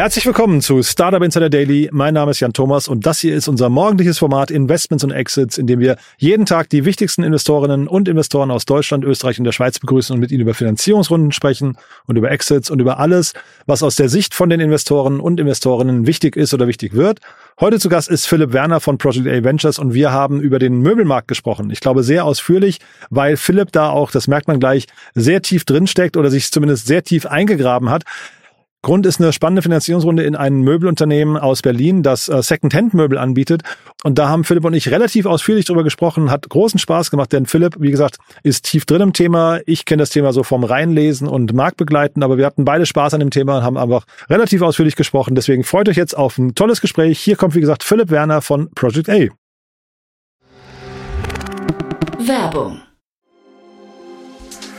Herzlich willkommen zu Startup Insider Daily. Mein Name ist Jan Thomas und das hier ist unser morgendliches Format Investments und Exits, in dem wir jeden Tag die wichtigsten Investorinnen und Investoren aus Deutschland, Österreich und der Schweiz begrüßen und mit ihnen über Finanzierungsrunden sprechen und über Exits und über alles, was aus der Sicht von den Investoren und Investorinnen wichtig ist oder wichtig wird. Heute zu Gast ist Philipp Werner von Project A Ventures und wir haben über den Möbelmarkt gesprochen. Ich glaube sehr ausführlich, weil Philipp da auch, das merkt man gleich, sehr tief drinsteckt oder sich zumindest sehr tief eingegraben hat. Grund ist eine spannende Finanzierungsrunde in ein Möbelunternehmen aus Berlin, das äh, Second-Hand-Möbel anbietet. Und da haben Philipp und ich relativ ausführlich drüber gesprochen, hat großen Spaß gemacht, denn Philipp, wie gesagt, ist tief drin im Thema. Ich kenne das Thema so vom Reinlesen und Marktbegleiten, aber wir hatten beide Spaß an dem Thema und haben einfach relativ ausführlich gesprochen. Deswegen freut euch jetzt auf ein tolles Gespräch. Hier kommt, wie gesagt, Philipp Werner von Project A. Werbung.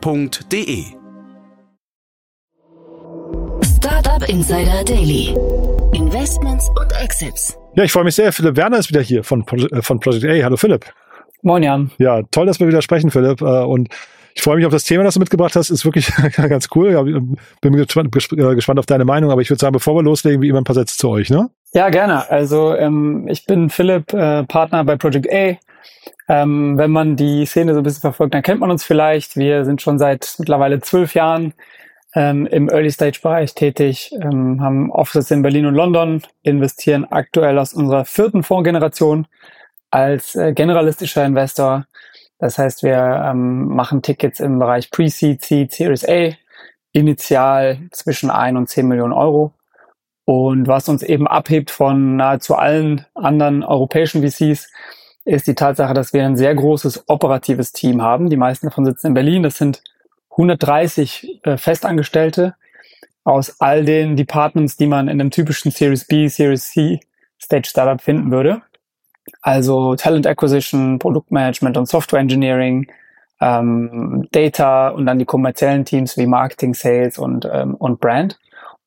www.startup.de. Startup Insider Daily. Investments und Exits. Ja, ich freue mich sehr. Philipp Werner ist wieder hier von, äh, von Project A. Hallo Philipp. Moin Jan. Ja, toll, dass wir wieder sprechen, Philipp. Äh, Und ich freue mich auf das Thema, das du mitgebracht hast. Ist wirklich ganz cool. Ja, bin gespannt, äh, gespannt auf deine Meinung. Aber ich würde sagen, bevor wir loslegen, wie immer ein paar Sätze zu euch, ne? Ja, gerne. Also ähm, ich bin Philipp, äh, Partner bei Project A. Ähm, wenn man die Szene so ein bisschen verfolgt, dann kennt man uns vielleicht. Wir sind schon seit mittlerweile zwölf Jahren ähm, im Early-Stage-Bereich tätig, ähm, haben Offices in Berlin und London, investieren aktuell aus unserer vierten Fondsgeneration als äh, generalistischer Investor. Das heißt, wir ähm, machen Tickets im Bereich Pre-Seed, Seed, Series A, initial zwischen ein und zehn Millionen Euro. Und was uns eben abhebt von nahezu allen anderen europäischen VCs, ist die Tatsache, dass wir ein sehr großes operatives Team haben. Die meisten davon sitzen in Berlin. Das sind 130 äh, Festangestellte aus all den Departments, die man in einem typischen Series B, Series C Stage Startup finden würde. Also Talent Acquisition, Produktmanagement und Software Engineering, ähm, Data und dann die kommerziellen Teams wie Marketing, Sales und, ähm, und Brand.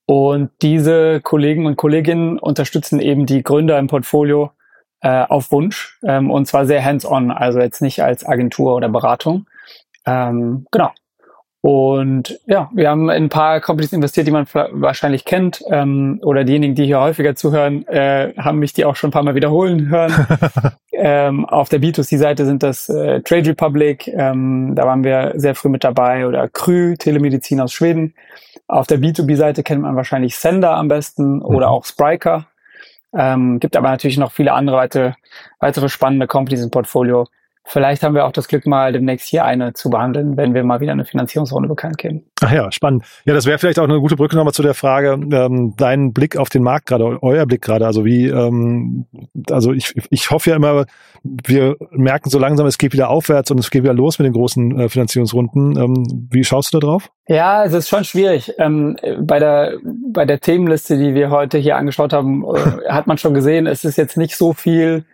Und diese Kollegen und Kolleginnen unterstützen eben die Gründer im Portfolio äh, auf Wunsch ähm, und zwar sehr hands-on, also jetzt nicht als Agentur oder Beratung. Ähm, genau. Und ja, wir haben in ein paar Companies investiert, die man wahrscheinlich kennt, ähm, oder diejenigen, die hier häufiger zuhören, äh, haben mich die auch schon ein paar Mal wiederholen hören. ähm, auf der B2C-Seite sind das äh, Trade Republic, ähm, da waren wir sehr früh mit dabei, oder Krü, Telemedizin aus Schweden. Auf der B2B-Seite kennt man wahrscheinlich Sender am besten oder auch Spriker. Ähm, gibt aber natürlich noch viele andere weitere, weitere spannende Companies im Portfolio. Vielleicht haben wir auch das Glück, mal demnächst hier eine zu behandeln, wenn wir mal wieder eine Finanzierungsrunde bekannt geben. Ach ja, spannend. Ja, das wäre vielleicht auch eine gute Brücke nochmal zu der Frage, ähm, dein Blick auf den Markt gerade, euer Blick gerade. Also wie, ähm, also ich, ich hoffe ja immer, wir merken so langsam, es geht wieder aufwärts und es geht wieder los mit den großen äh, Finanzierungsrunden. Ähm, wie schaust du da drauf? Ja, es ist schon schwierig. Ähm, bei der bei der Themenliste, die wir heute hier angeschaut haben, äh, hat man schon gesehen, es ist jetzt nicht so viel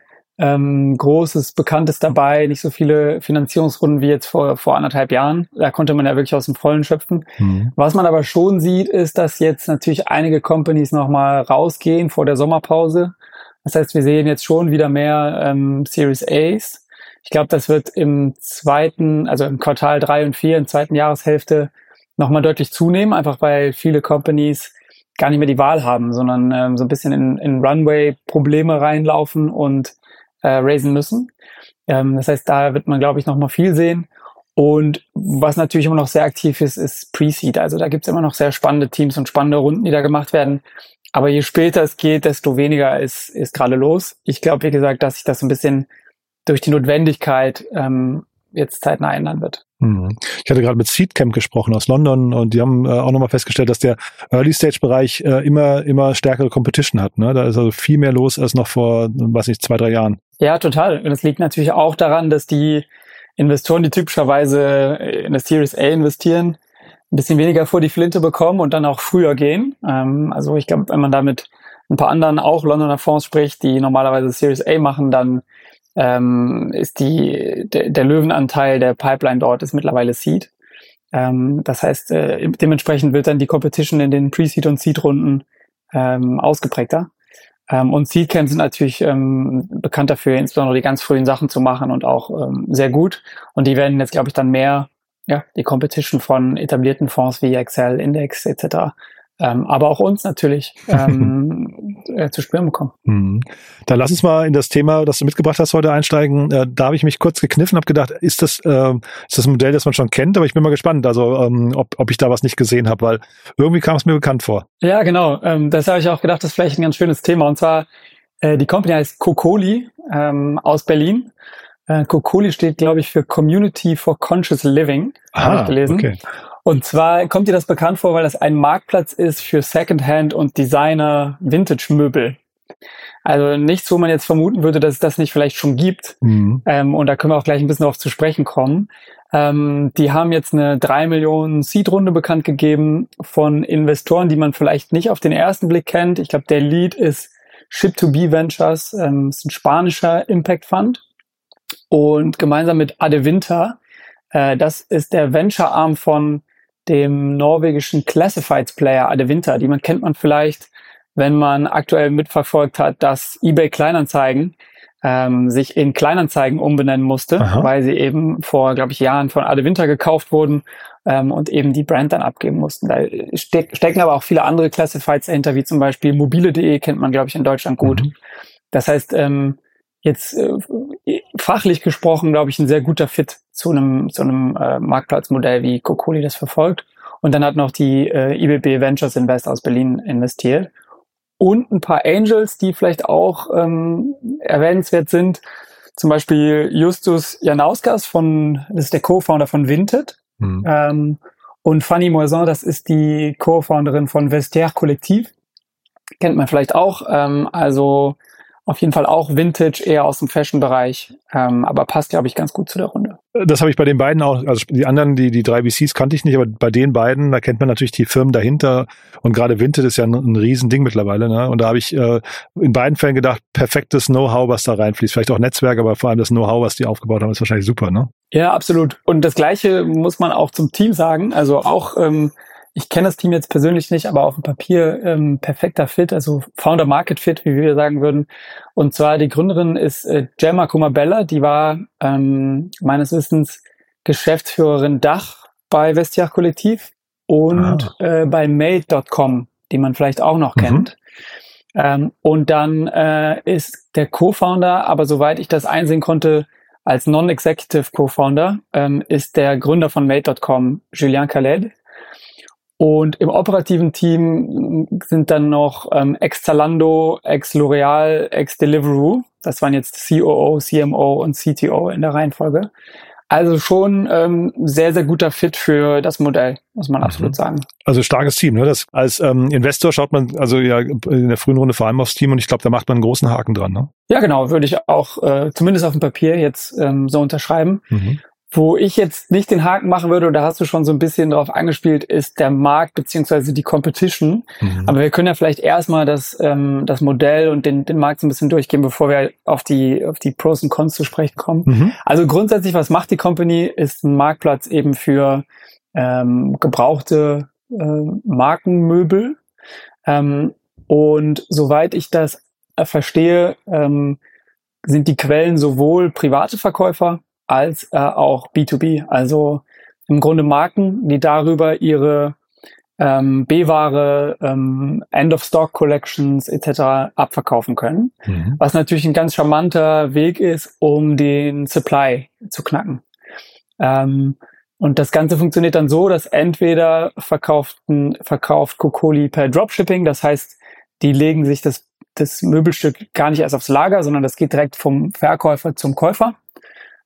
ähm, Großes, Bekanntes dabei, nicht so viele Finanzierungsrunden wie jetzt vor, vor anderthalb Jahren. Da konnte man ja wirklich aus dem Vollen schöpfen. Mhm. Was man aber schon sieht, ist, dass jetzt natürlich einige Companies nochmal rausgehen vor der Sommerpause. Das heißt, wir sehen jetzt schon wieder mehr ähm, Series A's. Ich glaube, das wird im zweiten, also im Quartal drei und vier, in zweiten Jahreshälfte nochmal deutlich zunehmen, einfach weil viele Companies gar nicht mehr die Wahl haben, sondern ähm, so ein bisschen in, in Runway-Probleme reinlaufen und äh, raisen müssen. Ähm, das heißt, da wird man, glaube ich, noch mal viel sehen. Und was natürlich immer noch sehr aktiv ist, ist Pre-Seed. Also da gibt's immer noch sehr spannende Teams und spannende Runden, die da gemacht werden. aber je später es geht, desto weniger ist, ist gerade los. Ich glaube, wie gesagt, dass sich das ein bisschen durch die Notwendigkeit ähm, jetzt zeitnah ändern wird. Mhm. Ich hatte gerade mit Seedcamp gesprochen aus London und die haben äh, auch nochmal festgestellt, dass der Early-Stage-Bereich äh, immer, immer stärkere Competition hat. Ne? Da ist also viel mehr los als noch vor, weiß nicht, zwei, drei Jahren. Ja, total. Und es liegt natürlich auch daran, dass die Investoren, die typischerweise in der Series A investieren, ein bisschen weniger vor die Flinte bekommen und dann auch früher gehen. Ähm, also ich glaube, wenn man da mit ein paar anderen auch Londoner Fonds spricht, die normalerweise Series A machen, dann ähm, ist die, der, der Löwenanteil der Pipeline dort ist mittlerweile Seed. Ähm, das heißt, äh, dementsprechend wird dann die Competition in den Pre-Seed und Seed-Runden ähm, ausgeprägter. Ähm, und Seedcamps sind natürlich ähm, bekannt dafür, insbesondere die ganz frühen Sachen zu machen und auch ähm, sehr gut. Und die werden jetzt, glaube ich, dann mehr ja, die Competition von etablierten Fonds wie Excel, Index etc ähm, aber auch uns natürlich ähm, äh, zu spüren bekommen. Mhm. Dann lass uns mal in das Thema, das du mitgebracht hast, heute einsteigen. Äh, da habe ich mich kurz gekniffen, habe gedacht, ist das, äh, ist das ein Modell, das man schon kennt? Aber ich bin mal gespannt, also ähm, ob, ob ich da was nicht gesehen habe, weil irgendwie kam es mir bekannt vor. Ja, genau. Ähm, das habe ich auch gedacht, das ist vielleicht ein ganz schönes Thema. Und zwar, äh, die Company heißt Kokoli ähm, aus Berlin. Äh, Kokoli steht, glaube ich, für Community for Conscious Living, habe ich gelesen. Okay. Und zwar kommt dir das bekannt vor, weil das ein Marktplatz ist für Secondhand und Designer Vintage Möbel. Also nichts, wo man jetzt vermuten würde, dass es das nicht vielleicht schon gibt. Mhm. Ähm, und da können wir auch gleich ein bisschen darauf zu sprechen kommen. Ähm, die haben jetzt eine drei Millionen Seed-Runde bekannt gegeben von Investoren, die man vielleicht nicht auf den ersten Blick kennt. Ich glaube, der Lead ist Ship2B Ventures, ähm, ist ein spanischer Impact Fund. Und gemeinsam mit Ade Winter, äh, das ist der Venture-Arm von dem norwegischen Classifieds Player Adevinta. Die man kennt man vielleicht, wenn man aktuell mitverfolgt hat, dass eBay Kleinanzeigen ähm, sich in Kleinanzeigen umbenennen musste, Aha. weil sie eben vor, glaube ich, Jahren von Adevinta gekauft wurden ähm, und eben die Brand dann abgeben mussten. Da steck, stecken aber auch viele andere Classifieds dahinter, wie zum Beispiel mobile.de kennt man, glaube ich, in Deutschland gut. Mhm. Das heißt, ähm, jetzt äh, fachlich gesprochen, glaube ich, ein sehr guter Fit zu einem, zu einem äh, Marktplatzmodell, wie Kokoli das verfolgt. Und dann hat noch die äh, IBB Ventures Invest aus Berlin investiert. Und ein paar Angels, die vielleicht auch ähm, erwähnenswert sind. Zum Beispiel Justus Janauskas von, das ist der Co-Founder von Vinted. Mhm. Ähm, und Fanny Moison, das ist die Co-Founderin von Vestiaire Kollektiv. Kennt man vielleicht auch. Ähm, also auf jeden Fall auch Vintage, eher aus dem Fashion-Bereich, ähm, aber passt, glaube ich, ganz gut zu der Runde. Das habe ich bei den beiden auch, also die anderen, die, die drei VCs kannte ich nicht, aber bei den beiden, da kennt man natürlich die Firmen dahinter und gerade Vintage ist ja ein, ein Riesending mittlerweile, ne? Und da habe ich äh, in beiden Fällen gedacht, perfektes Know-how, was da reinfließt. Vielleicht auch Netzwerk, aber vor allem das Know-how, was die aufgebaut haben, ist wahrscheinlich super, ne? Ja, absolut. Und das Gleiche muss man auch zum Team sagen. Also auch ähm, ich kenne das Team jetzt persönlich nicht, aber auf dem Papier ähm, perfekter Fit, also Founder Market Fit, wie wir sagen würden. Und zwar die Gründerin ist äh, Gemma Kumabella, die war ähm, meines Wissens Geschäftsführerin Dach bei Vestiach Kollektiv und ah. äh, bei Made.com, die man vielleicht auch noch mhm. kennt. Ähm, und dann äh, ist der Co-Founder, aber soweit ich das einsehen konnte, als Non-Executive Co-Founder, ähm, ist der Gründer von Made.com, Julien Khaled, und im operativen Team sind dann noch ähm, ex-Zalando, ex-L'Oreal, ex-Deliveroo. Das waren jetzt COO, CMO und CTO in der Reihenfolge. Also schon ähm, sehr, sehr guter Fit für das Modell, muss man mhm. absolut sagen. Also starkes Team. Ne? Das, als ähm, Investor schaut man also ja in der frühen Runde vor allem aufs Team und ich glaube, da macht man einen großen Haken dran. Ne? Ja, genau, würde ich auch äh, zumindest auf dem Papier jetzt ähm, so unterschreiben. Mhm. Wo ich jetzt nicht den Haken machen würde, da hast du schon so ein bisschen drauf angespielt, ist der Markt beziehungsweise die Competition. Mhm. Aber wir können ja vielleicht erstmal das, ähm, das Modell und den, den Markt so ein bisschen durchgehen, bevor wir auf die, auf die Pros und Cons zu sprechen kommen. Mhm. Also grundsätzlich, was macht die Company, ist ein Marktplatz eben für ähm, gebrauchte äh, Markenmöbel. Ähm, und soweit ich das äh, verstehe, ähm, sind die Quellen sowohl private Verkäufer als äh, auch B2B. Also im Grunde Marken, die darüber ihre ähm, B-Ware, ähm, End-of-Stock-Collections etc. abverkaufen können. Mhm. Was natürlich ein ganz charmanter Weg ist, um den Supply zu knacken. Ähm, und das Ganze funktioniert dann so, dass entweder verkauften, verkauft Kokoli per Dropshipping, das heißt, die legen sich das, das Möbelstück gar nicht erst aufs Lager, sondern das geht direkt vom Verkäufer zum Käufer.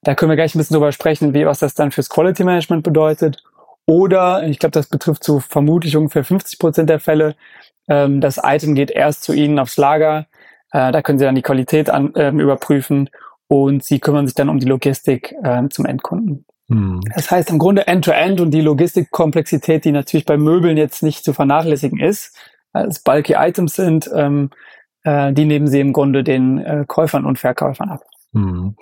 Da können wir gleich ein bisschen drüber sprechen, wie was das dann fürs Quality Management bedeutet. Oder, ich glaube, das betrifft so vermutlich ungefähr 50 Prozent der Fälle, ähm, das Item geht erst zu Ihnen aufs Lager. Äh, da können Sie dann die Qualität an, äh, überprüfen und Sie kümmern sich dann um die Logistik äh, zum Endkunden. Hm. Das heißt im Grunde End-to-End -End und die Logistikkomplexität, die natürlich bei Möbeln jetzt nicht zu vernachlässigen ist, als bulky Items sind, ähm, äh, die nehmen Sie im Grunde den äh, Käufern und Verkäufern ab. Hm.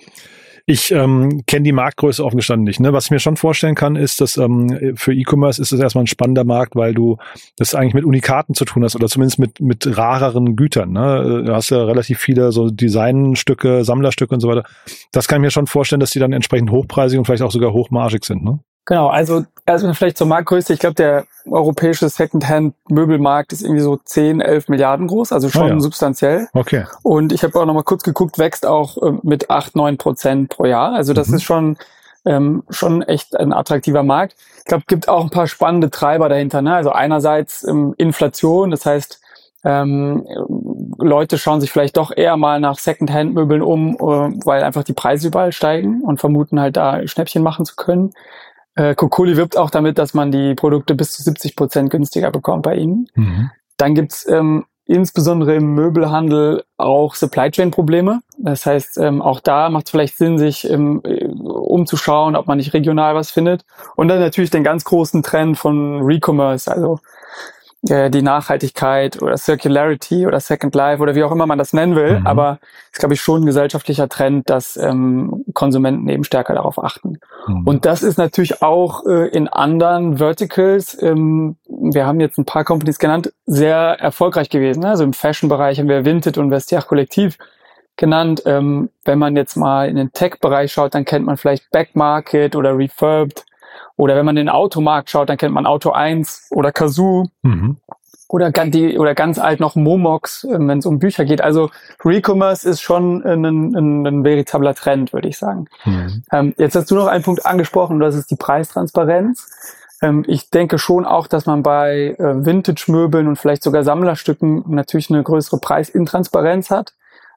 Ich ähm, kenne die Marktgröße offen gestanden nicht. Ne? Was ich mir schon vorstellen kann, ist, dass ähm, für E-Commerce ist es erstmal ein spannender Markt, weil du das eigentlich mit Unikaten zu tun hast oder zumindest mit, mit rareren Gütern. Ne? Du hast ja relativ viele so Designstücke, Sammlerstücke und so weiter. Das kann ich mir schon vorstellen, dass die dann entsprechend hochpreisig und vielleicht auch sogar hochmargig sind. Ne? Genau, also erstmal vielleicht zur Marktgröße. Ich glaube, der europäische Secondhand-Möbelmarkt ist irgendwie so 10, 11 Milliarden groß, also schon ah, ja. substanziell. Okay. Und ich habe auch noch mal kurz geguckt, wächst auch äh, mit 8, 9 Prozent pro Jahr. Also das mhm. ist schon ähm, schon echt ein attraktiver Markt. Ich glaube, gibt auch ein paar spannende Treiber dahinter. Ne? Also einerseits ähm, Inflation, das heißt, ähm, Leute schauen sich vielleicht doch eher mal nach Secondhand-Möbeln um, äh, weil einfach die Preise überall steigen und vermuten halt da Schnäppchen machen zu können. Äh, Kokoli wirbt auch damit, dass man die Produkte bis zu 70 Prozent günstiger bekommt bei ihnen. Mhm. Dann gibt's ähm, insbesondere im Möbelhandel auch Supply Chain Probleme. Das heißt, ähm, auch da macht es vielleicht Sinn, sich ähm, umzuschauen, ob man nicht regional was findet. Und dann natürlich den ganz großen Trend von Recommerce, also äh, die Nachhaltigkeit oder Circularity oder Second Life oder wie auch immer man das nennen will. Mhm. Aber ist, glaube ich, schon ein gesellschaftlicher Trend, dass ähm, Konsumenten eben stärker darauf achten. Mhm. Und das ist natürlich auch äh, in anderen Verticals, ähm, wir haben jetzt ein paar Companies genannt, sehr erfolgreich gewesen. Ne? Also im Fashion-Bereich haben wir Vinted und Vestiaire Kollektiv genannt. Ähm, wenn man jetzt mal in den Tech-Bereich schaut, dann kennt man vielleicht Backmarket oder Refurbed. Oder wenn man in den Automarkt schaut, dann kennt man Auto 1 oder Kazoo. Mhm. Oder, die, oder ganz alt noch Momox, ähm, wenn es um Bücher geht. Also Recommerce ist schon ein, ein, ein veritabler Trend, würde ich sagen. Mhm. Ähm, jetzt hast du noch einen Punkt angesprochen, und das ist die Preistransparenz. Ähm, ich denke schon auch, dass man bei äh, Vintage-Möbeln und vielleicht sogar Sammlerstücken natürlich eine größere Preisintransparenz hat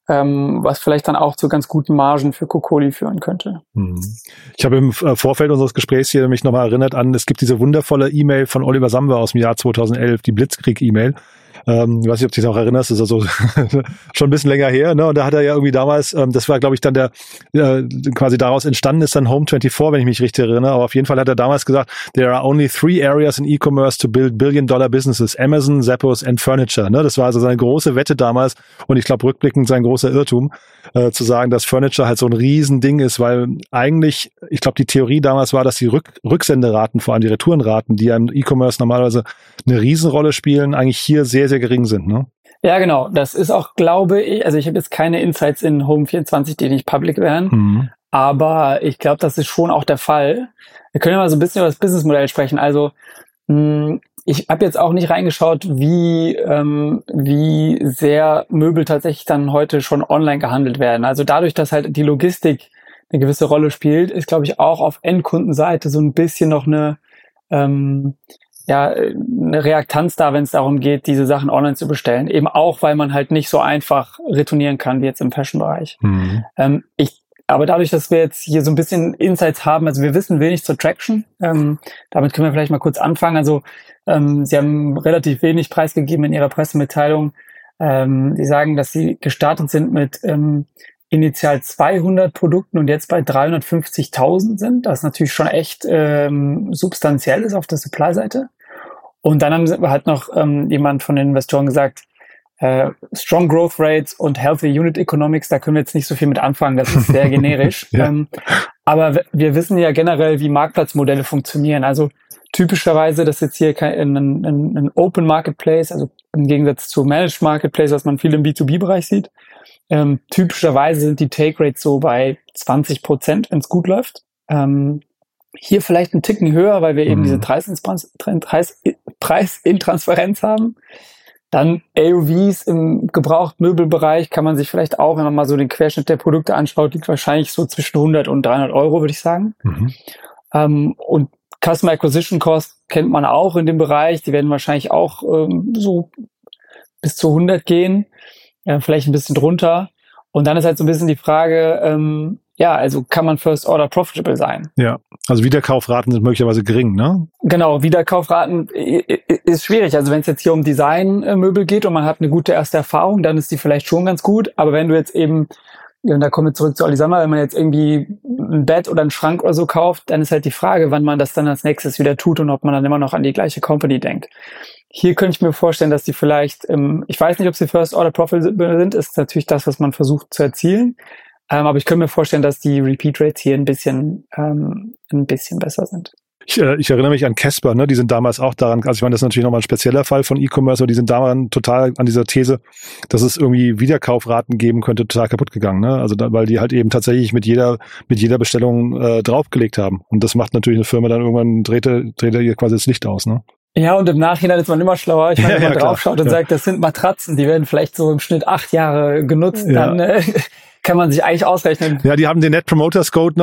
ähm, was vielleicht dann auch zu ganz guten Margen für Kokoli führen könnte. Hm. Ich habe im äh, Vorfeld unseres Gesprächs hier mich nochmal erinnert an, es gibt diese wundervolle E-Mail von Oliver Samwer aus dem Jahr 2011, die Blitzkrieg-E-Mail, ähm, ich weiß nicht, ob du dich noch erinnerst, ist also schon ein bisschen länger her. Ne? Und da hat er ja irgendwie damals, ähm, das war, glaube ich, dann der, äh, quasi daraus entstanden ist dann Home 24, wenn ich mich richtig erinnere. Aber auf jeden Fall hat er damals gesagt, there are only three areas in E-Commerce to build billion-dollar businesses, Amazon, Zappos and Furniture. Ne? Das war also seine große Wette damals und ich glaube rückblickend sein großer Irrtum, äh, zu sagen, dass Furniture halt so ein Riesending ist, weil eigentlich, ich glaube, die Theorie damals war, dass die Rück Rücksenderaten, vor allem die Retourenraten, die ja im E-Commerce normalerweise eine Riesenrolle spielen, eigentlich hier sehr, sehr gering sind. Ne? Ja, genau. Das ist auch, glaube ich, also ich habe jetzt keine Insights in Home24, die nicht public wären, mhm. aber ich glaube, das ist schon auch der Fall. Wir können ja mal so ein bisschen über das Businessmodell sprechen. Also mh, hm, ich habe jetzt auch nicht reingeschaut, wie, ähm, wie sehr Möbel tatsächlich dann heute schon online gehandelt werden. Also dadurch, dass halt die Logistik eine gewisse Rolle spielt, ist, glaube ich, auch auf Endkundenseite so ein bisschen noch eine, ähm, ja, eine Reaktanz da, wenn es darum geht, diese Sachen online zu bestellen. Eben auch, weil man halt nicht so einfach retournieren kann wie jetzt im Fashion-Bereich. Mhm. Ähm, ich aber dadurch, dass wir jetzt hier so ein bisschen Insights haben, also wir wissen wenig zur Traction, ähm, damit können wir vielleicht mal kurz anfangen. Also ähm, Sie haben relativ wenig preisgegeben in Ihrer Pressemitteilung. Ähm, Sie sagen, dass Sie gestartet sind mit ähm, initial 200 Produkten und jetzt bei 350.000 sind. Das ist natürlich schon echt ähm, substanziell ist auf der Supply-Seite. Und dann haben, hat noch ähm, jemand von den Investoren gesagt, äh, Strong Growth Rates und Healthy Unit Economics, da können wir jetzt nicht so viel mit anfangen, das ist sehr generisch. ja. ähm, aber wir wissen ja generell, wie Marktplatzmodelle funktionieren. Also typischerweise, das ist jetzt hier kein, ein, ein, ein Open Marketplace, also im Gegensatz zu Managed Marketplace, was man viel im B2B-Bereich sieht. Ähm, typischerweise sind die Take Rates so bei 20 Prozent, wenn es gut läuft. Ähm, hier vielleicht ein Ticken höher, weil wir eben mhm. diese Preisintransparenz haben. Dann AOVs im Gebrauchtmöbelbereich kann man sich vielleicht auch, wenn man mal so den Querschnitt der Produkte anschaut, liegt wahrscheinlich so zwischen 100 und 300 Euro, würde ich sagen. Mhm. Ähm, und Customer Acquisition Cost kennt man auch in dem Bereich. Die werden wahrscheinlich auch ähm, so bis zu 100 gehen, äh, vielleicht ein bisschen drunter. Und dann ist halt so ein bisschen die Frage, ähm, ja, also kann man First Order profitable sein? Ja, also Wiederkaufraten sind möglicherweise gering, ne? Genau, Wiederkaufraten ist schwierig. Also wenn es jetzt hier um Designmöbel geht und man hat eine gute erste Erfahrung, dann ist die vielleicht schon ganz gut. Aber wenn du jetzt eben, und da kommen wir zurück zu Olisammer, wenn man jetzt irgendwie ein Bett oder einen Schrank oder so kauft, dann ist halt die Frage, wann man das dann als nächstes wieder tut und ob man dann immer noch an die gleiche Company denkt. Hier könnte ich mir vorstellen, dass die vielleicht, ich weiß nicht, ob sie First Order Profitable sind, ist natürlich das, was man versucht zu erzielen. Ähm, aber ich könnte mir vorstellen, dass die Repeat Rates hier ein bisschen, ähm, ein bisschen besser sind. Ich, äh, ich erinnere mich an Casper, ne? Die sind damals auch daran, also ich meine, das ist natürlich nochmal ein spezieller Fall von E-Commerce, aber die sind daran total an dieser These, dass es irgendwie Wiederkaufraten geben könnte, total kaputt gegangen, ne? Also da, weil die halt eben tatsächlich mit jeder, mit jeder Bestellung äh, draufgelegt haben. Und das macht natürlich eine Firma dann irgendwann drehte, drehte ihr quasi das Licht aus, ne? Ja, und im Nachhinein ist man immer schlauer. Ich meine, wenn man ja, draufschaut und ja. sagt, das sind Matratzen, die werden vielleicht so im Schnitt acht Jahre genutzt, ja. dann äh, kann man sich eigentlich ausrechnen. Ja, die haben den Net Promoter Score,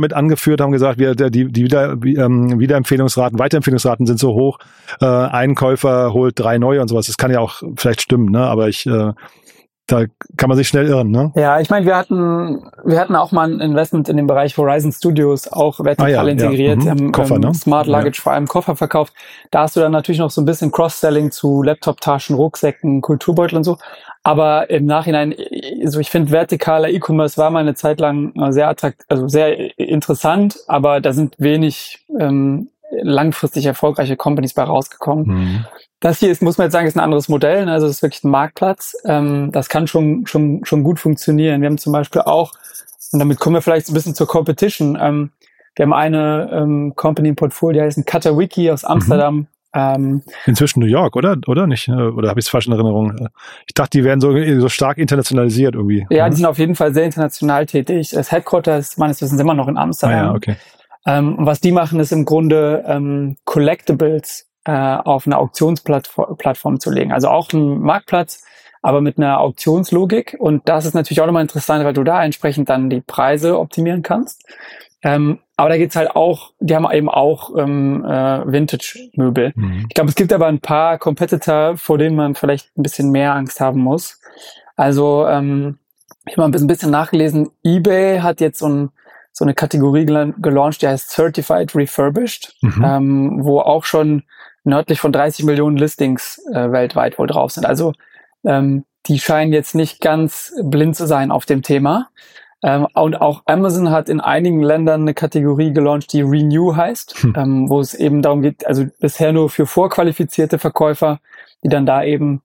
mit angeführt, haben gesagt, wir, die, die Wieder, ähm, Wiederempfehlungsraten, Weiterempfehlungsraten sind so hoch. Äh, ein Käufer holt drei neue und sowas. Das kann ja auch vielleicht stimmen, ne? Aber ich äh, da kann man sich schnell irren, ne? Ja, ich meine, wir hatten, wir hatten auch mal ein Investment in dem Bereich Horizon Studios, auch vertikal ah, ja, integriert, ja. Mhm. haben Koffer, ähm, ne? Smart Luggage ja. vor allem Koffer verkauft. Da hast du dann natürlich noch so ein bisschen Cross-Selling zu Laptop-Taschen, Rucksäcken, Kulturbeutel und so. Aber im Nachhinein, also ich finde, vertikaler E-Commerce war mal eine Zeit lang sehr attrakt, also sehr interessant, aber da sind wenig ähm, langfristig erfolgreiche Companies bei rausgekommen. Mhm. Das hier ist, muss man jetzt sagen, ist ein anderes Modell. Ne? Also es ist wirklich ein Marktplatz. Ähm, das kann schon, schon, schon gut funktionieren. Wir haben zum Beispiel auch, und damit kommen wir vielleicht so ein bisschen zur Competition. Ähm, wir haben eine ähm, Company im Portfolio, die heißt Katawiki aus Amsterdam. Mhm. Ähm, Inzwischen New York, oder? Oder nicht? Oder habe ich es falsch in Erinnerung? Ich dachte, die werden so, so stark internationalisiert irgendwie. Ja, die sind auf jeden Fall sehr international tätig. Das Headquarter ist meines Wissens immer noch in Amsterdam. Ah, ja, okay. Ähm, und was die machen, ist im Grunde ähm, Collectibles äh, auf eine Auktionsplattform zu legen. Also auch ein Marktplatz, aber mit einer Auktionslogik. Und das ist natürlich auch nochmal interessant, weil du da entsprechend dann die Preise optimieren kannst. Ähm, aber da geht's halt auch, die haben eben auch ähm, äh, Vintage-Möbel. Mhm. Ich glaube, es gibt aber ein paar Competitor, vor denen man vielleicht ein bisschen mehr Angst haben muss. Also ähm, ich habe mal ein bisschen nachgelesen, eBay hat jetzt so ein so eine Kategorie gelauncht, die heißt Certified Refurbished, mhm. ähm, wo auch schon nördlich von 30 Millionen Listings äh, weltweit wohl drauf sind. Also ähm, die scheinen jetzt nicht ganz blind zu sein auf dem Thema. Ähm, und auch Amazon hat in einigen Ländern eine Kategorie gelauncht, die Renew heißt, hm. ähm, wo es eben darum geht, also bisher nur für vorqualifizierte Verkäufer, die dann da eben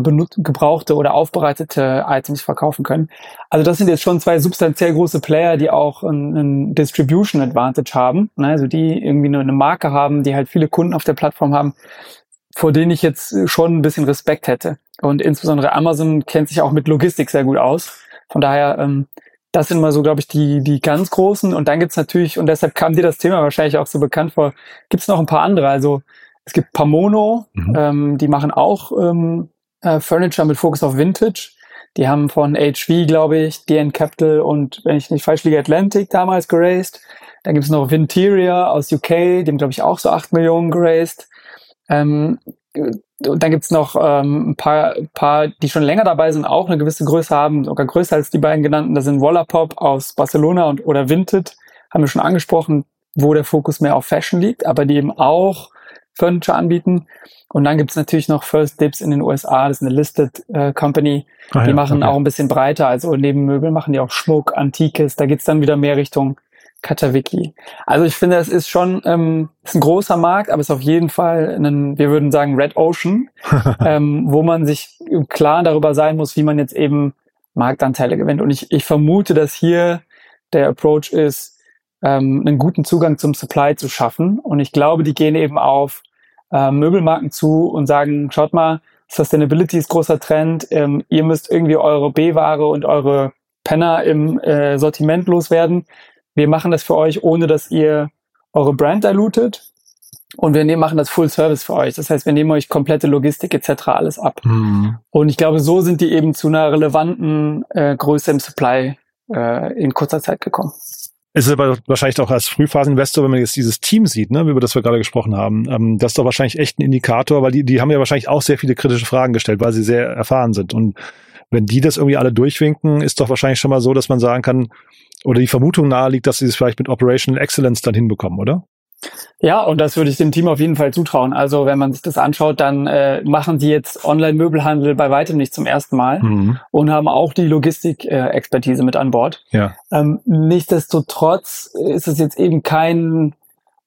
gebrauchte oder aufbereitete Items verkaufen können. Also das sind jetzt schon zwei substanziell große Player, die auch einen Distribution Advantage haben, ne? also die irgendwie nur eine Marke haben, die halt viele Kunden auf der Plattform haben, vor denen ich jetzt schon ein bisschen Respekt hätte. Und insbesondere Amazon kennt sich auch mit Logistik sehr gut aus. Von daher, ähm, das sind mal so, glaube ich, die, die ganz großen. Und dann gibt's natürlich, und deshalb kam dir das Thema wahrscheinlich auch so bekannt vor, gibt's noch ein paar andere. Also es gibt Pamono, mhm. ähm, die machen auch ähm, äh, Furniture mit Fokus auf Vintage. Die haben von HV, glaube ich, DN Capital und, wenn ich nicht falsch liege, Atlantic damals geraced. Dann gibt's noch Vinteria aus UK, haben, glaube ich, auch so acht Millionen geraced. Ähm, und dann gibt's noch ähm, ein paar, paar, die schon länger dabei sind, auch eine gewisse Größe haben, sogar größer als die beiden genannten. Das sind Wallapop aus Barcelona und oder Vinted, haben wir schon angesprochen, wo der Fokus mehr auf Fashion liegt, aber die eben auch Furniture anbieten. Und dann gibt's natürlich noch First Dips in den USA, das ist eine Listed äh, Company. Ah, die ja, machen okay. auch ein bisschen breiter, also neben Möbel machen die auch Schmuck, Antikes, da geht's dann wieder mehr Richtung Katawiki. Also ich finde, es ist schon ähm, ist ein großer Markt, aber es ist auf jeden Fall ein, wir würden sagen, Red Ocean, ähm, wo man sich klar darüber sein muss, wie man jetzt eben Marktanteile gewinnt. Und ich, ich vermute, dass hier der Approach ist, ähm, einen guten Zugang zum Supply zu schaffen. Und ich glaube, die gehen eben auf äh, Möbelmarken zu und sagen, schaut mal, Sustainability ist großer Trend, ähm, ihr müsst irgendwie eure B-Ware und eure Penner im äh, Sortiment loswerden. Wir machen das für euch, ohne dass ihr eure Brand dilutet. Und wir nehmen, machen das Full Service für euch. Das heißt, wir nehmen euch komplette Logistik etc. alles ab. Mhm. Und ich glaube, so sind die eben zu einer relevanten äh, Größe im Supply äh, in kurzer Zeit gekommen. Es ist aber wahrscheinlich auch als Frühphaseninvestor, wenn man jetzt dieses Team sieht, ne, über das wir gerade gesprochen haben, ähm, das ist doch wahrscheinlich echt ein Indikator, weil die, die haben ja wahrscheinlich auch sehr viele kritische Fragen gestellt, weil sie sehr erfahren sind. Und wenn die das irgendwie alle durchwinken, ist doch wahrscheinlich schon mal so, dass man sagen kann, oder die Vermutung nahe liegt, dass sie es vielleicht mit Operational Excellence dann hinbekommen, oder? Ja, und das würde ich dem Team auf jeden Fall zutrauen. Also wenn man sich das anschaut, dann äh, machen die jetzt Online-Möbelhandel bei weitem nicht zum ersten Mal mhm. und haben auch die Logistik-Expertise mit an Bord. Ja. Ähm, nichtsdestotrotz ist es jetzt eben kein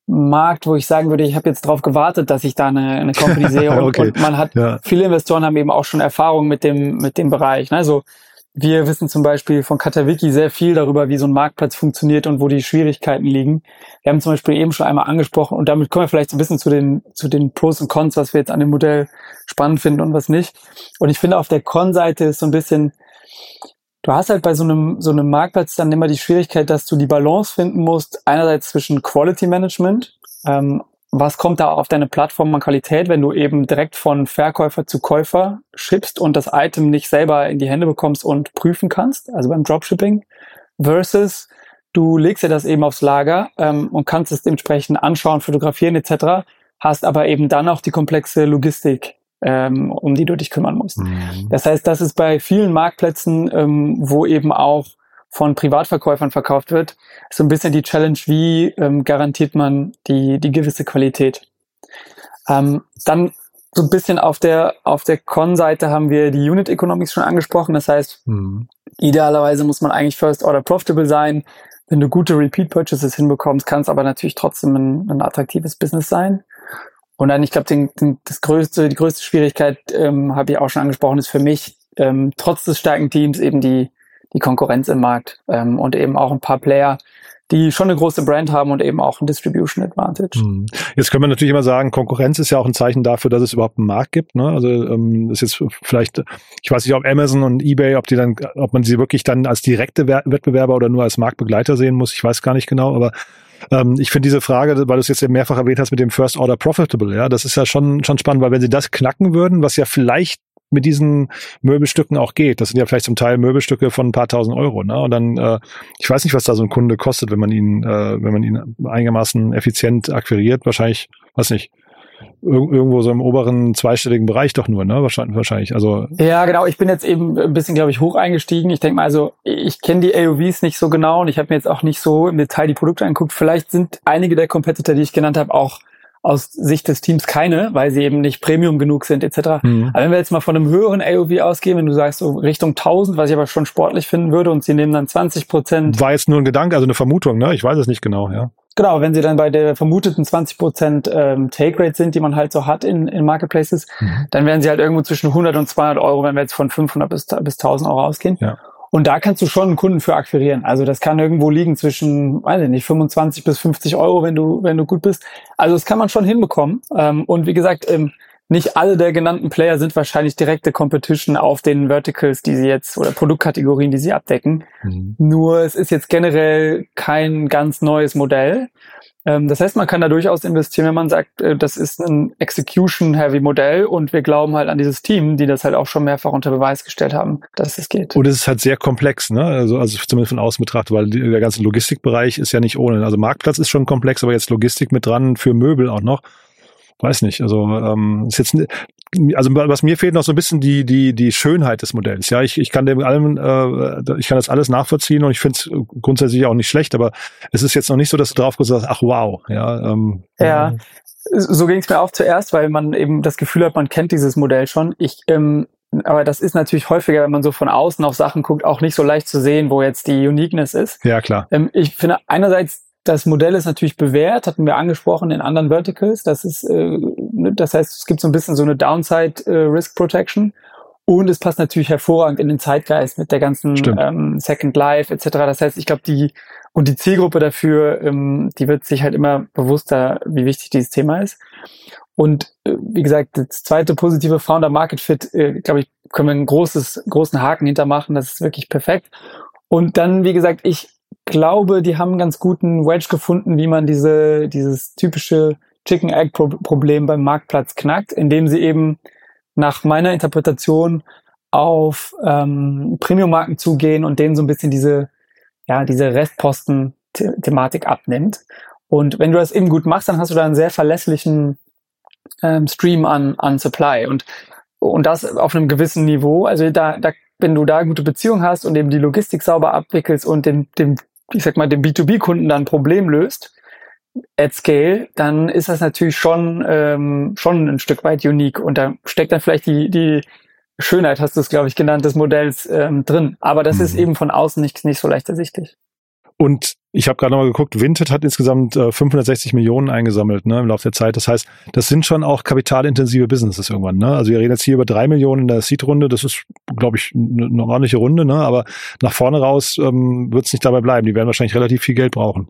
Markt, wo ich sagen würde, ich habe jetzt darauf gewartet, dass ich da eine, eine Company sehe. Und, okay. und man hat, ja. viele Investoren haben eben auch schon Erfahrung mit dem, mit dem Bereich. Ne? Also wir wissen zum Beispiel von Katawiki sehr viel darüber, wie so ein Marktplatz funktioniert und wo die Schwierigkeiten liegen. Wir haben zum Beispiel eben schon einmal angesprochen und damit kommen wir vielleicht so ein bisschen zu den, zu den Pros und Cons, was wir jetzt an dem Modell spannend finden und was nicht. Und ich finde auf der Con-Seite ist so ein bisschen, du hast halt bei so einem, so einem Marktplatz dann immer die Schwierigkeit, dass du die Balance finden musst, einerseits zwischen Quality Management, ähm, was kommt da auf deine Plattform an Qualität, wenn du eben direkt von Verkäufer zu Käufer schippst und das Item nicht selber in die Hände bekommst und prüfen kannst, also beim Dropshipping, versus du legst dir das eben aufs Lager ähm, und kannst es dementsprechend anschauen, fotografieren etc., hast aber eben dann auch die komplexe Logistik, ähm, um die du dich kümmern musst. Mhm. Das heißt, das ist bei vielen Marktplätzen, ähm, wo eben auch von Privatverkäufern verkauft wird, so ein bisschen die Challenge, wie ähm, garantiert man die, die gewisse Qualität. Ähm, dann so ein bisschen auf der, auf der Con-Seite haben wir die Unit Economics schon angesprochen. Das heißt, mhm. idealerweise muss man eigentlich First Order profitable sein. Wenn du gute Repeat Purchases hinbekommst, kann es aber natürlich trotzdem ein, ein attraktives Business sein. Und dann, ich glaube, den, den, das größte, die größte Schwierigkeit, ähm, habe ich auch schon angesprochen, ist für mich, ähm, trotz des starken Teams eben die, die Konkurrenz im Markt ähm, und eben auch ein paar Player, die schon eine große Brand haben und eben auch ein Distribution Advantage. Hm. Jetzt können wir natürlich immer sagen, Konkurrenz ist ja auch ein Zeichen dafür, dass es überhaupt einen Markt gibt. Ne? Also ähm, ist jetzt vielleicht, ich weiß nicht, ob Amazon und eBay, ob die dann, ob man sie wirklich dann als direkte Wettbewerber oder nur als Marktbegleiter sehen muss, ich weiß gar nicht genau, aber ähm, ich finde diese Frage, weil du es jetzt mehrfach erwähnt hast mit dem First Order Profitable, ja, das ist ja schon, schon spannend, weil wenn sie das knacken würden, was ja vielleicht mit diesen Möbelstücken auch geht. Das sind ja vielleicht zum Teil Möbelstücke von ein paar tausend Euro. Ne? Und dann, äh, ich weiß nicht, was da so ein Kunde kostet, wenn man ihn, äh, wenn man ihn einigermaßen effizient akquiriert. Wahrscheinlich, weiß nicht, irgendwo so im oberen zweistelligen Bereich doch nur, ne? Wahrscheinlich, wahrscheinlich. Also ja, genau. Ich bin jetzt eben ein bisschen, glaube ich, hoch eingestiegen. Ich denke mal, also ich kenne die AOVs nicht so genau und ich habe mir jetzt auch nicht so im Detail die Produkte angeguckt. Vielleicht sind einige der Competitor, die ich genannt habe, auch aus Sicht des Teams keine, weil sie eben nicht Premium genug sind etc. Mhm. Aber wenn wir jetzt mal von einem höheren AOV ausgehen, wenn du sagst so Richtung 1000, was ich aber schon sportlich finden würde und sie nehmen dann 20 Prozent. War jetzt nur ein Gedanke, also eine Vermutung, ne? Ich weiß es nicht genau, ja. Genau, wenn sie dann bei der vermuteten 20 Prozent ähm, Take Rate sind, die man halt so hat in, in Marketplaces, mhm. dann werden sie halt irgendwo zwischen 100 und 200 Euro, wenn wir jetzt von 500 bis, bis 1000 Euro ausgehen. Ja. Und da kannst du schon einen Kunden für akquirieren. Also das kann irgendwo liegen zwischen, weiß ich nicht, 25 bis 50 Euro, wenn du, wenn du gut bist. Also das kann man schon hinbekommen. Ähm, und wie gesagt, ähm, nicht alle der genannten Player sind wahrscheinlich direkte Competition auf den Verticals, die sie jetzt oder Produktkategorien, die sie abdecken. Mhm. Nur es ist jetzt generell kein ganz neues Modell. Ähm, das heißt, man kann da durchaus investieren, wenn man sagt, äh, das ist ein Execution-Heavy-Modell und wir glauben halt an dieses Team, die das halt auch schon mehrfach unter Beweis gestellt haben, dass es geht. Und es ist halt sehr komplex, ne? Also, also zumindest von außen betrachtet, weil der ganze Logistikbereich ist ja nicht ohne. Also Marktplatz ist schon komplex, aber jetzt Logistik mit dran für Möbel auch noch weiß nicht. Also ähm, ist jetzt also was mir fehlt noch so ein bisschen die die die Schönheit des Modells. Ja, ich, ich kann dem allem äh, ich kann das alles nachvollziehen und ich finde es grundsätzlich auch nicht schlecht, aber es ist jetzt noch nicht so, dass du drauf gesagt hast, ach wow, ja. Ähm, ja. ja. So ging es mir auch zuerst, weil man eben das Gefühl hat, man kennt dieses Modell schon. Ich ähm, aber das ist natürlich häufiger, wenn man so von außen auf Sachen guckt, auch nicht so leicht zu sehen, wo jetzt die Uniqueness ist. Ja, klar. Ähm, ich finde einerseits das Modell ist natürlich bewährt, hatten wir angesprochen in anderen Verticals. Das ist, äh, ne, das heißt, es gibt so ein bisschen so eine Downside äh, Risk Protection. Und es passt natürlich hervorragend in den Zeitgeist mit der ganzen ähm, Second Life etc. Das heißt, ich glaube, die und die Zielgruppe dafür, ähm, die wird sich halt immer bewusster, wie wichtig dieses Thema ist. Und äh, wie gesagt, das zweite positive Founder Market Fit, äh, glaube ich, können wir einen großes, großen Haken hintermachen. Das ist wirklich perfekt. Und dann, wie gesagt, ich glaube, die haben einen ganz guten Wedge gefunden, wie man diese, dieses typische Chicken-Egg-Problem beim Marktplatz knackt, indem sie eben nach meiner Interpretation auf ähm, Premium-Marken zugehen und denen so ein bisschen diese, ja, diese Restposten Thematik abnimmt. Und wenn du das eben gut machst, dann hast du da einen sehr verlässlichen ähm, Stream an, an Supply und, und das auf einem gewissen Niveau. Also da, da, wenn du da gute Beziehungen hast und eben die Logistik sauber abwickelst und dem, dem ich sag mal, dem B2B-Kunden dann ein Problem löst, at scale, dann ist das natürlich schon, ähm, schon ein Stück weit unique. Und da steckt dann vielleicht die, die Schönheit, hast du es, glaube ich, genannt, des Modells ähm, drin. Aber das mhm. ist eben von außen nicht, nicht so leicht ersichtlich. Und ich habe gerade nochmal geguckt, Vinted hat insgesamt äh, 560 Millionen eingesammelt ne, im Laufe der Zeit. Das heißt, das sind schon auch kapitalintensive Businesses irgendwann. Ne? Also wir reden jetzt hier über drei Millionen in der Seed-Runde. Das ist, glaube ich, eine, eine ordentliche Runde. Ne? Aber nach vorne raus ähm, wird es nicht dabei bleiben. Die werden wahrscheinlich relativ viel Geld brauchen.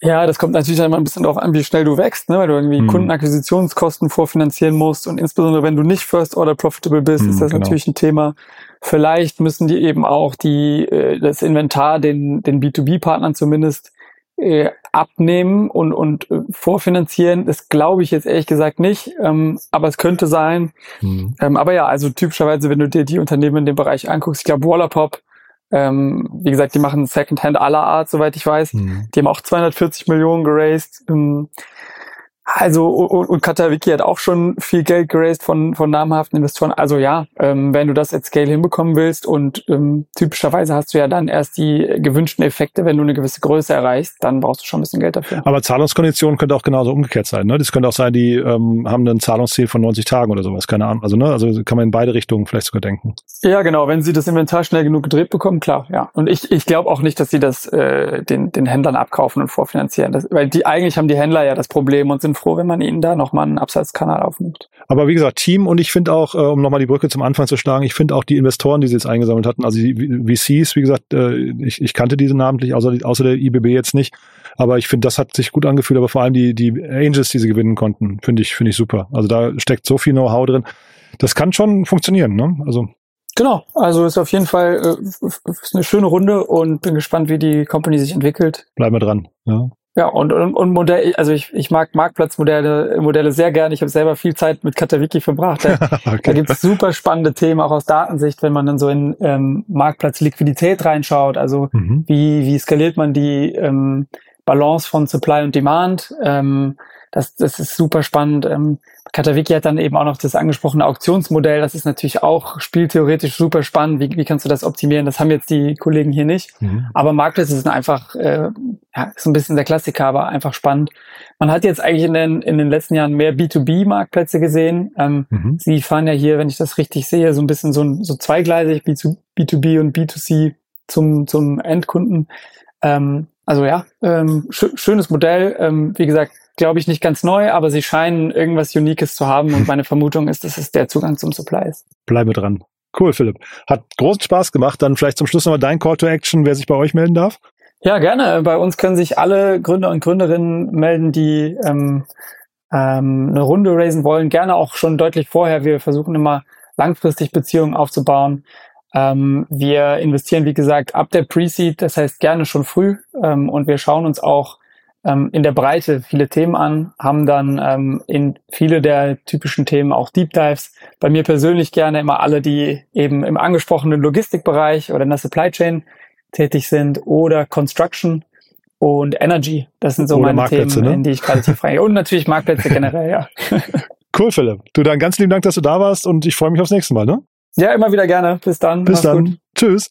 Ja, das kommt natürlich immer ein bisschen darauf an, wie schnell du wächst, ne? weil du irgendwie mhm. Kundenakquisitionskosten vorfinanzieren musst und insbesondere wenn du nicht First Order Profitable bist, mhm, ist das genau. natürlich ein Thema. Vielleicht müssen die eben auch die äh, das Inventar den den B2B-Partnern zumindest äh, abnehmen und und äh, vorfinanzieren. Das glaube ich jetzt ehrlich gesagt nicht, ähm, aber es könnte sein. Mhm. Ähm, aber ja, also typischerweise, wenn du dir die Unternehmen in dem Bereich anguckst, ich glaube Wallapop ähm, wie gesagt, die machen Secondhand aller Art, soweit ich weiß. Mhm. Die haben auch 240 Millionen geraced. Ähm, also und, und Katawiki hat auch schon viel Geld geraced von, von namhaften Investoren. Also ja, ähm, wenn du das at Scale hinbekommen willst und ähm, typischerweise hast du ja dann erst die gewünschten Effekte, wenn du eine gewisse Größe erreichst, dann brauchst du schon ein bisschen Geld dafür. Aber Zahlungskonditionen könnte auch genauso umgekehrt sein. Ne? Das könnte auch sein, die ähm, haben ein Zahlungsziel von 90 Tagen oder sowas, keine Ahnung. Also ne, also kann man in beide Richtungen vielleicht sogar denken. Ja, genau. Wenn sie das Inventar schnell genug gedreht bekommen, klar, ja. Und ich, ich glaube auch nicht, dass sie das äh, den, den Händlern abkaufen und vorfinanzieren. Das, weil die eigentlich haben die Händler ja das Problem und sind froh, wenn man ihnen da nochmal einen Absatzkanal aufnimmt. Aber wie gesagt, Team und ich finde auch, äh, um nochmal die Brücke zum Anfang zu schlagen, ich finde auch die Investoren, die sie jetzt eingesammelt hatten, also die VCs, wie gesagt, äh, ich, ich kannte diese namentlich, außer, außer der IBB jetzt nicht. Aber ich finde, das hat sich gut angefühlt, aber vor allem die, die Angels, die sie gewinnen konnten, finde ich, finde ich super. Also da steckt so viel Know-how drin. Das kann schon funktionieren, ne? Also. Genau, also ist auf jeden Fall äh, eine schöne Runde und bin gespannt, wie die Company sich entwickelt. Bleiben wir dran. Ja. Ja, und, und, und Modell, also ich, ich mag Marktplatzmodelle Modelle sehr gerne. Ich habe selber viel Zeit mit Katawiki verbracht. Da, okay. da gibt es super spannende Themen, auch aus Datensicht, wenn man dann so in ähm, Marktplatzliquidität reinschaut. Also mhm. wie, wie skaliert man die ähm, Balance von Supply und Demand? Ähm, das, das ist super spannend. Ähm, Katawiki hat dann eben auch noch das angesprochene Auktionsmodell. Das ist natürlich auch spieltheoretisch super spannend. Wie, wie kannst du das optimieren? Das haben jetzt die Kollegen hier nicht. Mhm. Aber Marktplätze sind einfach, äh, ja, ist ein bisschen der Klassiker, aber einfach spannend. Man hat jetzt eigentlich in den, in den letzten Jahren mehr B2B-Marktplätze gesehen. Ähm, mhm. Sie fahren ja hier, wenn ich das richtig sehe, so ein bisschen so, so zweigleisig, B2B und B2C zum, zum Endkunden. Ähm, also ja, ähm, sch schönes Modell. Ähm, wie gesagt, glaube ich, nicht ganz neu, aber sie scheinen irgendwas Unikes zu haben und meine Vermutung ist, dass es der Zugang zum Supply ist. Bleibe dran. Cool, Philipp. Hat großen Spaß gemacht. Dann vielleicht zum Schluss nochmal dein Call to Action, wer sich bei euch melden darf. Ja, gerne. Bei uns können sich alle Gründer und Gründerinnen melden, die ähm, ähm, eine Runde raisen wollen. Gerne auch schon deutlich vorher. Wir versuchen immer langfristig Beziehungen aufzubauen. Ähm, wir investieren, wie gesagt, ab der Pre-Seed, das heißt gerne schon früh. Ähm, und wir schauen uns auch ähm, in der Breite viele Themen an, haben dann ähm, in viele der typischen Themen auch Deep Dives. Bei mir persönlich gerne immer alle, die eben im angesprochenen Logistikbereich oder in der Supply Chain tätig sind oder Construction und Energy. Das sind so oder meine Themen, ne? in die ich gerade tief reingehe. Und natürlich Marktplätze generell, ja. Cool, Philipp. Du dann ganz lieben Dank, dass du da warst und ich freue mich aufs nächste Mal, ne? Ja, immer wieder gerne. Bis dann. Bis Mach's dann. Gut. Tschüss.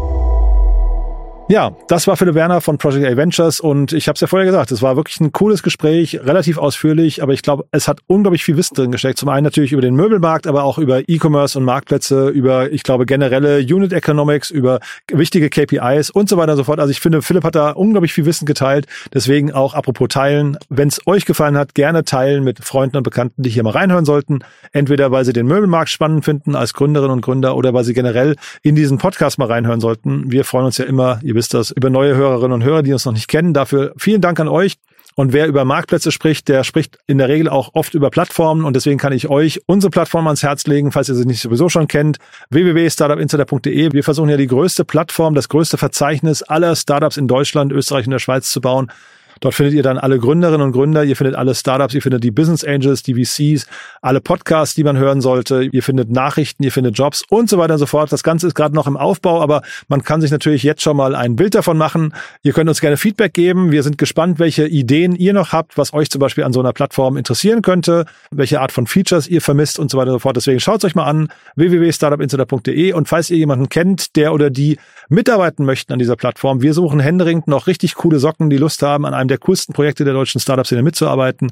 Ja, das war Philipp Werner von Project A Ventures und ich habe es ja vorher gesagt, es war wirklich ein cooles Gespräch, relativ ausführlich, aber ich glaube, es hat unglaublich viel Wissen drin gesteckt. Zum einen natürlich über den Möbelmarkt, aber auch über E-Commerce und Marktplätze, über, ich glaube, generelle Unit Economics, über wichtige KPIs und so weiter und so fort. Also ich finde, Philipp hat da unglaublich viel Wissen geteilt. Deswegen auch apropos teilen. Wenn es euch gefallen hat, gerne teilen mit Freunden und Bekannten, die hier mal reinhören sollten. Entweder weil sie den Möbelmarkt spannend finden als Gründerinnen und Gründer oder weil sie generell in diesen Podcast mal reinhören sollten. Wir freuen uns ja immer, ihr wisst das, über neue Hörerinnen und Hörer, die uns noch nicht kennen. Dafür vielen Dank an euch. Und wer über Marktplätze spricht, der spricht in der Regel auch oft über Plattformen. Und deswegen kann ich euch unsere Plattform ans Herz legen, falls ihr sie nicht sowieso schon kennt. www.startupinsider.de. Wir versuchen ja die größte Plattform, das größte Verzeichnis aller Startups in Deutschland, Österreich und der Schweiz zu bauen. Dort findet ihr dann alle Gründerinnen und Gründer, ihr findet alle Startups, ihr findet die Business Angels, die VCs, alle Podcasts, die man hören sollte, ihr findet Nachrichten, ihr findet Jobs und so weiter und so fort. Das Ganze ist gerade noch im Aufbau, aber man kann sich natürlich jetzt schon mal ein Bild davon machen. Ihr könnt uns gerne Feedback geben. Wir sind gespannt, welche Ideen ihr noch habt, was euch zum Beispiel an so einer Plattform interessieren könnte, welche Art von Features ihr vermisst und so weiter und so fort. Deswegen schaut es euch mal an, www.startupinsider.de und falls ihr jemanden kennt, der oder die mitarbeiten möchten an dieser Plattform, wir suchen händeringend noch richtig coole Socken, die Lust haben, an einem der coolsten Projekte der deutschen Startup-Szene mitzuarbeiten.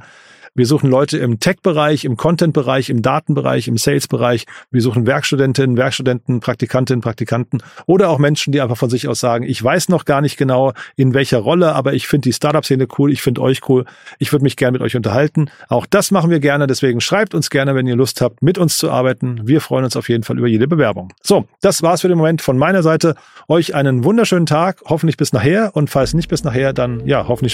Wir suchen Leute im Tech-Bereich, im Content-Bereich, im Datenbereich, im Sales-Bereich. Wir suchen Werkstudentinnen, Werkstudenten, Praktikantinnen, Praktikanten oder auch Menschen, die einfach von sich aus sagen, ich weiß noch gar nicht genau, in welcher Rolle, aber ich finde die Startup-Szene cool, ich finde euch cool, ich würde mich gerne mit euch unterhalten. Auch das machen wir gerne, deswegen schreibt uns gerne, wenn ihr Lust habt, mit uns zu arbeiten. Wir freuen uns auf jeden Fall über jede Bewerbung. So, das war's für den Moment von meiner Seite. Euch einen wunderschönen Tag, hoffentlich bis nachher und falls nicht bis nachher, dann ja, hoffentlich